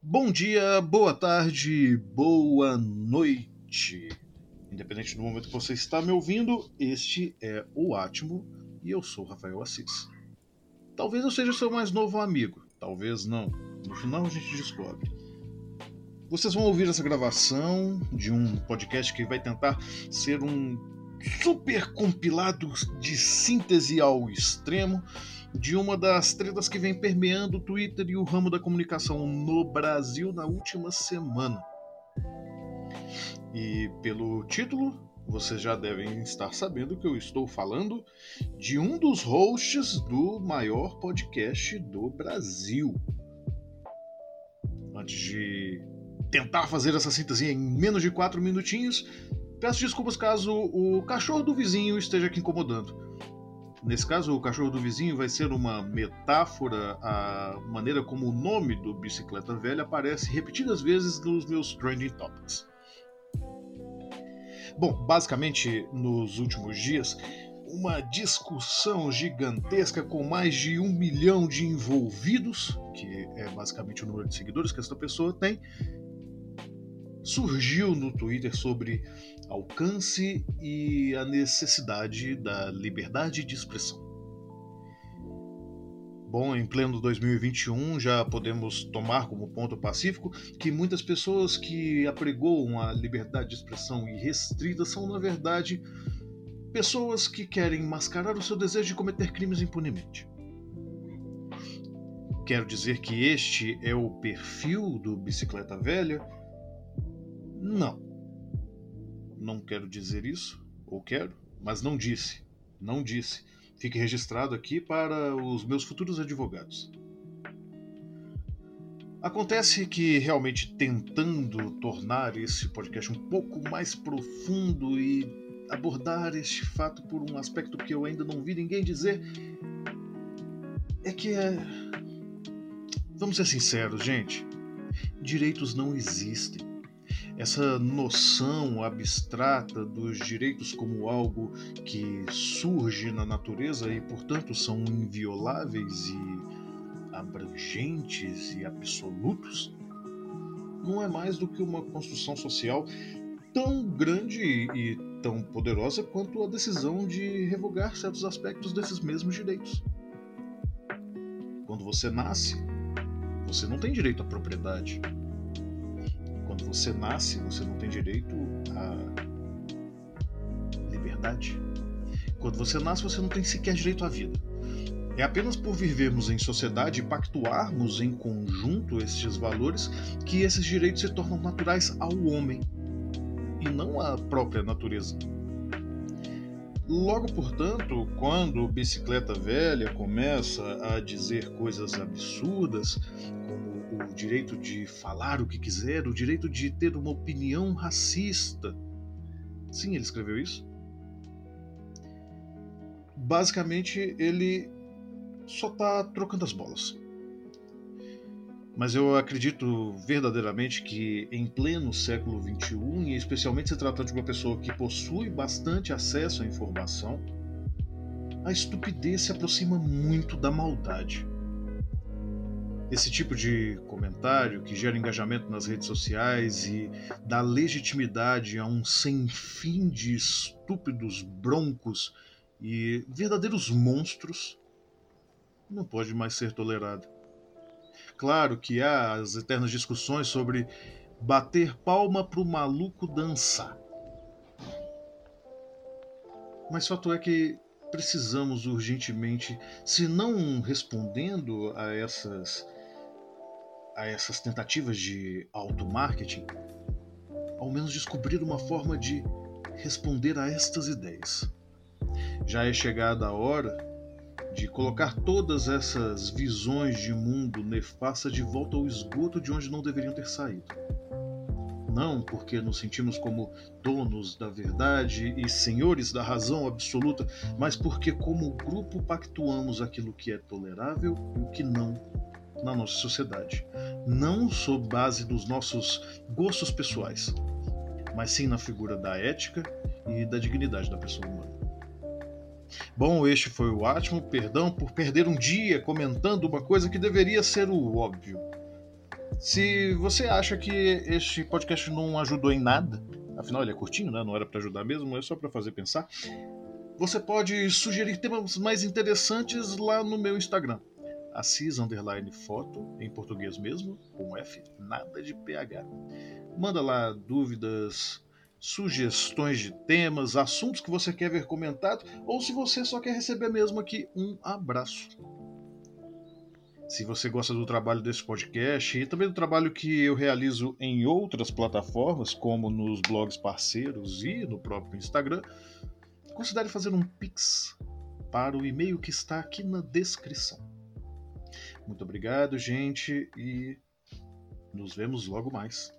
Bom dia, boa tarde, boa noite. Independente do momento que você está me ouvindo, este é o Átimo e eu sou Rafael Assis. Talvez eu seja seu mais novo amigo, talvez não. No final a gente descobre. Vocês vão ouvir essa gravação de um podcast que vai tentar ser um super compilado de síntese ao extremo de uma das tretas que vem permeando o Twitter e o ramo da comunicação no Brasil na última semana. E pelo título, vocês já devem estar sabendo que eu estou falando de um dos hosts do maior podcast do Brasil. Antes de tentar fazer essa síntese em menos de 4 minutinhos, peço desculpas caso o cachorro do vizinho esteja aqui incomodando. Nesse caso, o cachorro do vizinho vai ser uma metáfora à maneira como o nome do Bicicleta Velha aparece repetidas vezes nos meus trending topics. Bom, basicamente, nos últimos dias, uma discussão gigantesca com mais de um milhão de envolvidos, que é basicamente o número de seguidores que essa pessoa tem, surgiu no Twitter sobre alcance e a necessidade da liberdade de expressão. Bom, em pleno 2021 já podemos tomar como ponto pacífico que muitas pessoas que apregoam a liberdade de expressão irrestrita são, na verdade, pessoas que querem mascarar o seu desejo de cometer crimes impunemente. Quero dizer que este é o perfil do Bicicleta Velha? Não. Não quero dizer isso, ou quero, mas não disse. Não disse. Fique registrado aqui para os meus futuros advogados. Acontece que realmente tentando tornar esse podcast um pouco mais profundo e abordar este fato por um aspecto que eu ainda não vi ninguém dizer, é que é. Vamos ser sinceros, gente. Direitos não existem essa noção abstrata dos direitos como algo que surge na natureza e, portanto, são invioláveis e abrangentes e absolutos, não é mais do que uma construção social tão grande e tão poderosa quanto a decisão de revogar certos aspectos desses mesmos direitos. Quando você nasce, você não tem direito à propriedade quando você nasce, você não tem direito à liberdade. Quando você nasce, você não tem sequer direito à vida. É apenas por vivermos em sociedade e pactuarmos em conjunto esses valores que esses direitos se tornam naturais ao homem e não à própria natureza. Logo, portanto, quando Bicicleta Velha começa a dizer coisas absurdas, como o direito de falar o que quiser, o direito de ter uma opinião racista. Sim, ele escreveu isso. Basicamente, ele só está trocando as bolas. Mas eu acredito verdadeiramente que em pleno século XXI, e especialmente se tratando de uma pessoa que possui bastante acesso à informação, a estupidez se aproxima muito da maldade. Esse tipo de comentário que gera engajamento nas redes sociais e dá legitimidade a um sem fim de estúpidos broncos e verdadeiros monstros não pode mais ser tolerado. Claro que há as eternas discussões sobre bater palma pro maluco dançar. Mas fato é que precisamos urgentemente, se não respondendo a essas a essas tentativas de auto-marketing, ao menos descobrir uma forma de responder a estas ideias. Já é chegada a hora de colocar todas essas visões de mundo nefasta de volta ao esgoto de onde não deveriam ter saído. Não porque nos sentimos como donos da verdade e senhores da razão absoluta, mas porque, como grupo, pactuamos aquilo que é tolerável e o que não na nossa sociedade. Não sob base dos nossos gostos pessoais, mas sim na figura da ética e da dignidade da pessoa humana. Bom, este foi o Atmo. Perdão por perder um dia comentando uma coisa que deveria ser o óbvio. Se você acha que este podcast não ajudou em nada, afinal ele é curtinho, né? não era para ajudar mesmo, é só para fazer pensar. Você pode sugerir temas mais interessantes lá no meu Instagram. Assis underline foto, em português mesmo, com F, nada de PH. Manda lá dúvidas, sugestões de temas, assuntos que você quer ver comentado, ou se você só quer receber mesmo aqui um abraço. Se você gosta do trabalho desse podcast e também do trabalho que eu realizo em outras plataformas, como nos blogs parceiros e no próprio Instagram, considere fazer um Pix para o e-mail que está aqui na descrição. Muito obrigado, gente, e nos vemos logo mais.